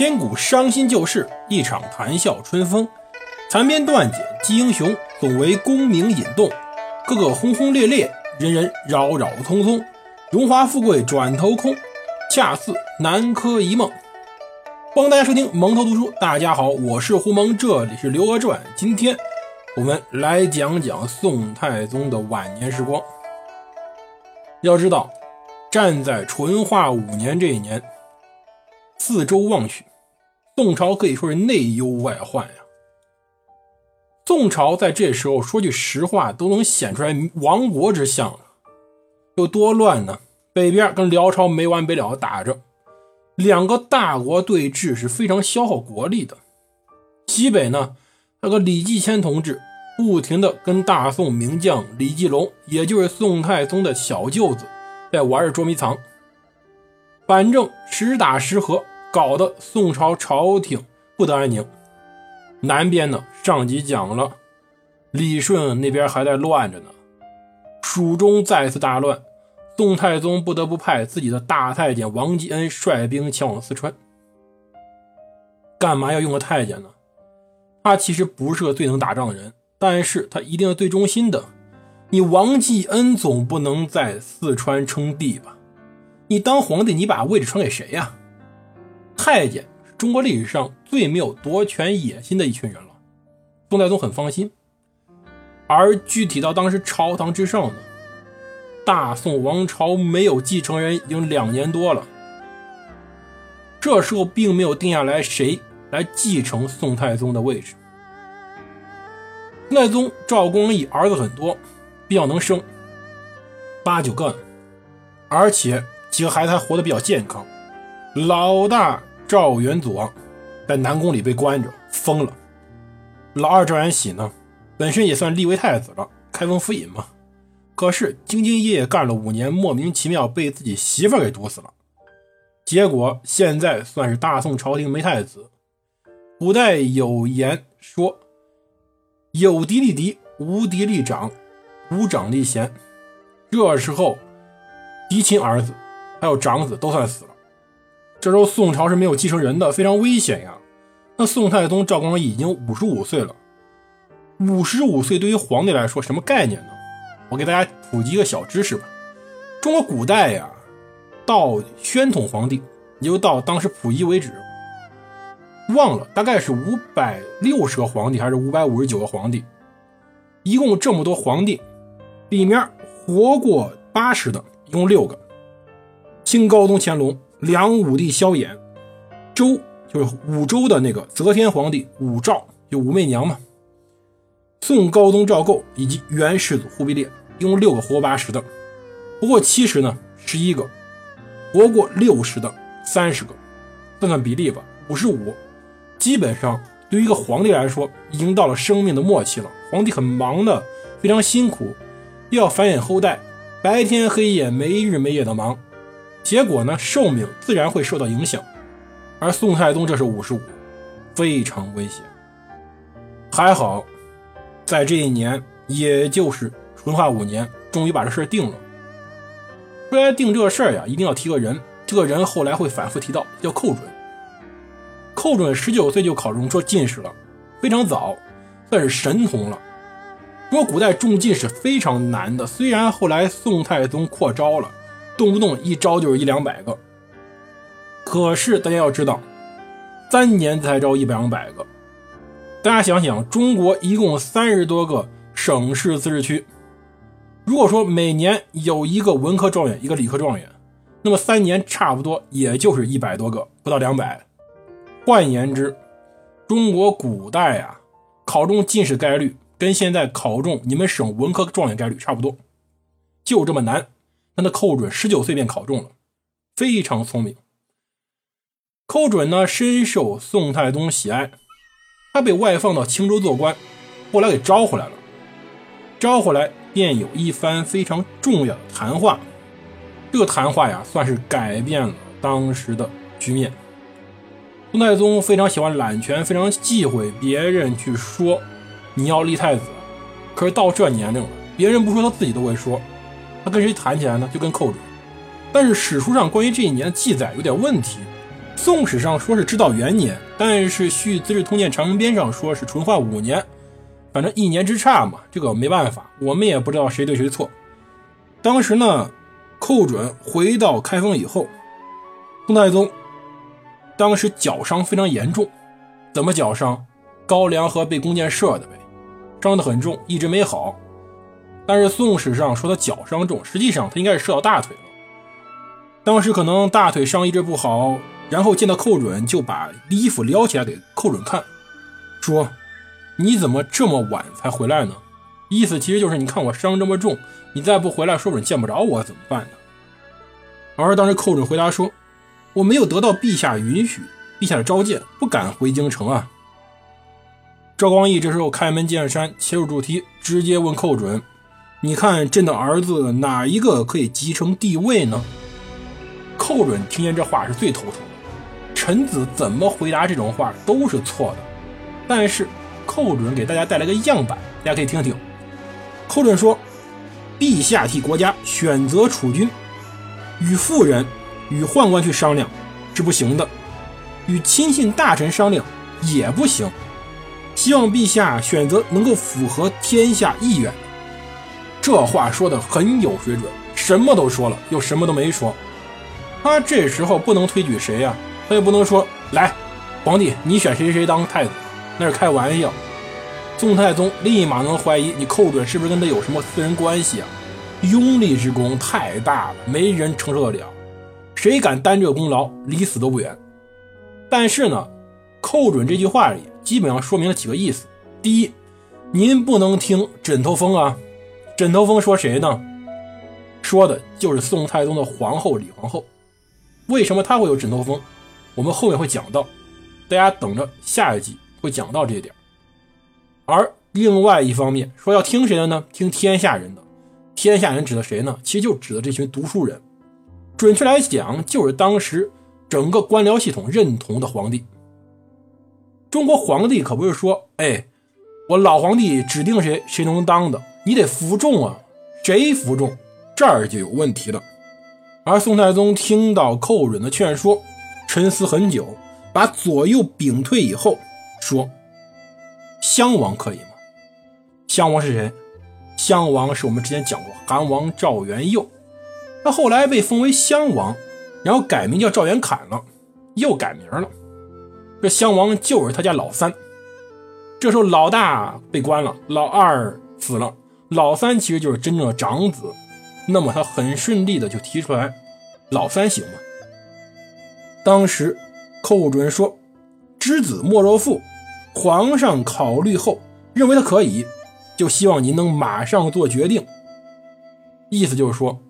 千古伤心旧事，一场谈笑春风。残篇断简记英雄，总为功名引动。个个轰轰烈烈，人人扰扰匆匆。荣华富贵转头空，恰似南柯一梦。欢迎大家收听蒙头读书。大家好，我是胡蒙，这里是《刘娥传》。今天我们来讲讲宋太宗的晚年时光。要知道，站在淳化五年这一年，四周望去，宋朝可以说是内忧外患呀。宋朝在这时候说句实话，都能显出来亡国之相了。有多乱呢？北边跟辽朝没完没了的打着，两个大国对峙是非常消耗国力的。西北呢，那个李继迁同志不停的跟大宋名将李继龙，也就是宋太宗的小舅子，在玩着捉迷藏。反正实打实和，搞得宋朝朝廷不得安宁。南边呢，上集讲了，李顺那边还在乱着呢，蜀中再次大乱。宋太宗不得不派自己的大太监王继恩率兵前往四川。干嘛要用个太监呢？他其实不是个最能打仗的人，但是他一定是最忠心的。你王继恩总不能在四川称帝吧？你当皇帝，你把位置传给谁呀？太监是中国历史上最没有夺权野心的一群人了。宋太宗很放心。而具体到当时朝堂之上呢？大宋王朝没有继承人已经两年多了，这时候并没有定下来谁来继承宋太宗的位置。宋太宗赵光义儿子很多，比较能生，八九个，而且几个孩子还活得比较健康。老大赵元佐在南宫里被关着，疯了。老二赵元喜呢，本身也算立为太子了，开封府尹嘛。可是兢兢业业干了五年，莫名其妙被自己媳妇给毒死了。结果现在算是大宋朝廷没太子。古代有言说：“有嫡立嫡，无嫡立长，无长立贤。”这时候嫡亲儿子还有长子都算死了。这时候宋朝是没有继承人的，非常危险呀。那宋太宗赵光义已经五十五岁了，五十五岁对于皇帝来说什么概念呢？我给大家普及一个小知识吧。中国古代呀，到宣统皇帝，也就到当时溥仪为止，忘了大概是五百六十个皇帝还是五百五十九个皇帝，一共这么多皇帝，里面活过八十的一共六个：清高宗乾隆、梁武帝萧衍、周就是武周的那个则天皇帝武曌，就武媚娘嘛；宋高宗赵构以及元世祖忽必烈。一共六个活八十的，不过七十呢，十一个；活过六十的，三十个。算算比例吧，五十五。基本上对于一个皇帝来说，已经到了生命的末期了。皇帝很忙的，非常辛苦，又要繁衍后代，白天黑夜，没日没夜的忙，结果呢，寿命自然会受到影响。而宋太宗这是五十五，非常危险。还好，在这一年，也就是。淳化五年，终于把这事定了。说来定这事儿呀，一定要提个人。这个人后来会反复提到，叫寇准。寇准十九岁就考中说进士了，非常早，算是神童了。说古代中进士非常难的，虽然后来宋太宗扩招了，动不动一招就是一两百个，可是大家要知道，三年才招一两百个。大家想想，中国一共三十多个省市自治区。如果说每年有一个文科状元，一个理科状元，那么三年差不多也就是一百多个，不到两百。换言之，中国古代啊，考中进士概率跟现在考中你们省文科状元概率差不多，就这么难。那寇准十九岁便考中了，非常聪明。寇准呢，深受宋太宗喜爱，他被外放到青州做官，后来给招回来了，招回来。便有一番非常重要的谈话，这个谈话呀，算是改变了当时的局面。宋太宗非常喜欢揽权，非常忌讳别人去说你要立太子。可是到这年龄了，别人不说他自己都会说，他跟谁谈起来呢？就跟寇准。但是史书上关于这一年的记载有点问题，宋史上说是知道元年，但是续《资治通鉴长编》上说是淳化五年，反正一年之差嘛，这个没办法，我们也不知道谁对谁错。当时呢，寇准回到开封以后，宋太宗当时脚伤非常严重，怎么脚伤？高粱河被弓箭射的呗，伤得很重，一直没好。但是宋史上说他脚伤重，实际上他应该是射到大腿了。当时可能大腿伤一直不好。然后见到寇准，就把衣服撩起来给寇准看，说：“你怎么这么晚才回来呢？”意思其实就是你看我伤这么重，你再不回来，说不准见不着我怎么办呢？而当时寇准回答说：“我没有得到陛下允许，陛下的召见，不敢回京城啊。”赵光义这时候开门见山，切入主题，直接问寇准：“你看朕的儿子哪一个可以继承帝位呢？”寇准听见这话是最头疼的。臣子怎么回答这种话都是错的，但是寇准给大家带来个样板，大家可以听听。寇准说：“陛下替国家选择储君，与妇人、与宦官去商量是不行的，与亲信大臣商量也不行。希望陛下选择能够符合天下意愿。”这话说的很有水准，什么都说了，又什么都没说。他这时候不能推举谁呀？他也不能说来，皇帝你选谁谁当太子，那是开玩笑。宋太宗立马能怀疑你寇准是不是跟他有什么私人关系啊？拥立之功太大了，没人承受得了，谁敢担这个功劳，离死都不远。但是呢，寇准这句话里基本上说明了几个意思：第一，您不能听枕头风啊。枕头风说谁呢？说的就是宋太宗的皇后李皇后。为什么他会有枕头风？我们后面会讲到，大家等着下一集会讲到这一点。而另外一方面说要听谁的呢？听天下人的。天下人指的谁呢？其实就指的这群读书人。准确来讲，就是当时整个官僚系统认同的皇帝。中国皇帝可不是说，哎，我老皇帝指定谁谁能当的，你得服众啊。谁服众，这儿就有问题了。而宋太宗听到寇准的劝说。沉思很久，把左右屏退以后，说：“襄王可以吗？襄王是谁？襄王是我们之前讲过，韩王赵元佑，他后来被封为襄王，然后改名叫赵元侃了，又改名了。这襄王就是他家老三。这时候老大被关了，老二死了，老三其实就是真正的长子。那么他很顺利的就提出来，老三行吗？”当时，寇准说：“知子莫若父。”皇上考虑后认为他可以，就希望您能马上做决定。意思就是说，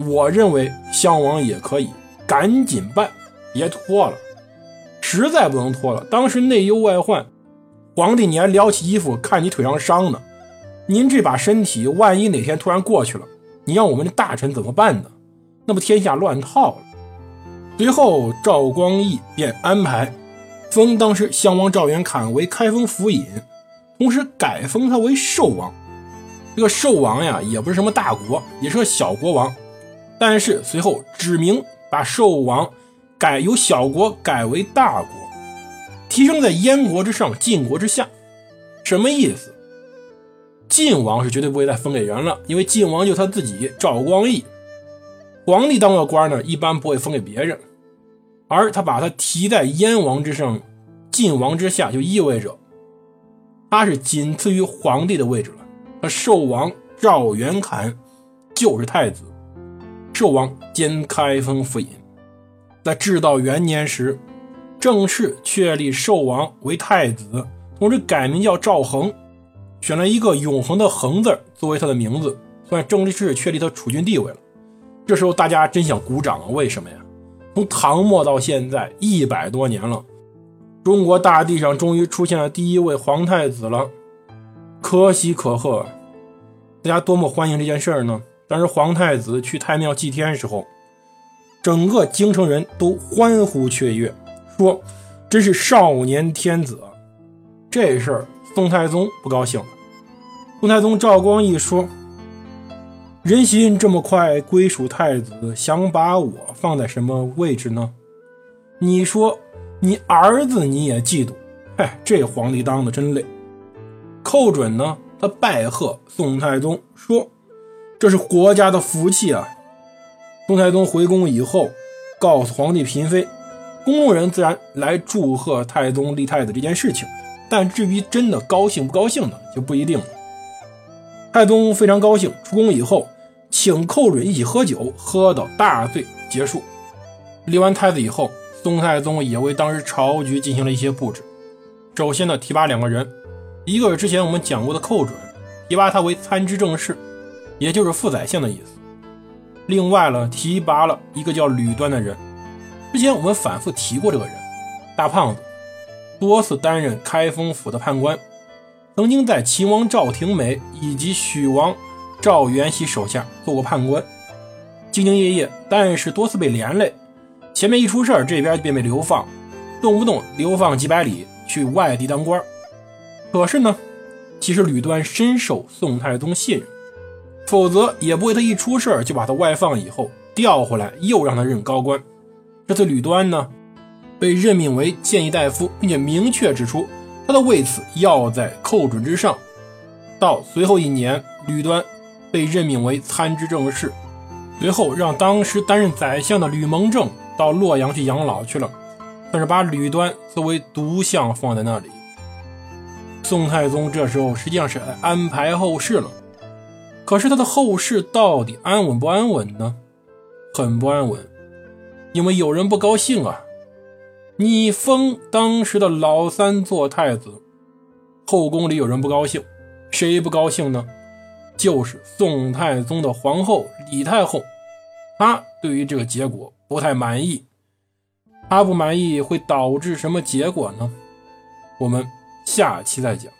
我认为襄王也可以，赶紧办，别拖了，实在不能拖了。当时内忧外患，皇帝你还撩起衣服看你腿上伤呢，您这把身体万一哪天突然过去了，你让我们的大臣怎么办呢？那不天下乱套了。随后，赵光义便安排封当时襄王赵元侃为开封府尹，同时改封他为寿王。这个寿王呀，也不是什么大国，也是个小国王。但是随后指明把寿王改由小国改为大国，提升在燕国之上，晋国之下。什么意思？晋王是绝对不会再分给人了，因为晋王就他自己赵光义。皇帝当个官呢，一般不会分给别人，而他把他提在燕王之上，晋王之下，就意味着他是仅次于皇帝的位置了。他寿王赵元侃就是太子，寿王兼开封府尹。在至道元年时，正式确立寿王为太子，同时改名叫赵恒，选了一个永恒的恒字作为他的名字，算正式确立他储君地位了。这时候大家真想鼓掌啊！为什么呀？从唐末到现在一百多年了，中国大地上终于出现了第一位皇太子了，可喜可贺！大家多么欢迎这件事儿呢？但是皇太子去太庙祭天时候，整个京城人都欢呼雀跃，说真是少年天子。这事儿宋太宗不高兴，宋太宗赵光义说。人心这么快归属太子，想把我放在什么位置呢？你说你儿子你也嫉妒？哎，这皇帝当的真累。寇准呢，他拜贺宋太宗，说这是国家的福气啊。宋太宗回宫以后，告诉皇帝嫔妃，宫中人自然来祝贺太宗立太子这件事情。但至于真的高兴不高兴呢，就不一定了。太宗非常高兴，出宫以后，请寇准一起喝酒，喝到大醉结束。立完太子以后，宋太宗也为当时朝局进行了一些布置。首先呢，提拔两个人，一个是之前我们讲过的寇准，提拔他为参知政事，也就是副宰相的意思。另外呢，提拔了一个叫吕端的人，之前我们反复提过这个人，大胖子。多次担任开封府的判官，曾经在秦王赵廷美以及许王赵元喜手下做过判官，兢兢业业，但是多次被连累。前面一出事儿，这边便被流放，动不动流放几百里去外地当官。可是呢，其实吕端深受宋太宗信任，否则也不会他一出事儿就把他外放以后调回来，又让他任高官。这次吕端呢？被任命为谏议大夫，并且明确指出他的位次要在寇准之上。到随后一年，吕端被任命为参知政事，随后让当时担任宰相的吕蒙正到洛阳去养老去了，算是把吕端作为独相放在那里。宋太宗这时候实际上是安排后事了，可是他的后事到底安稳不安稳呢？很不安稳，因为有人不高兴啊。你封当时的老三做太子，后宫里有人不高兴，谁不高兴呢？就是宋太宗的皇后李太后，她对于这个结果不太满意。她不满意会导致什么结果呢？我们下期再讲。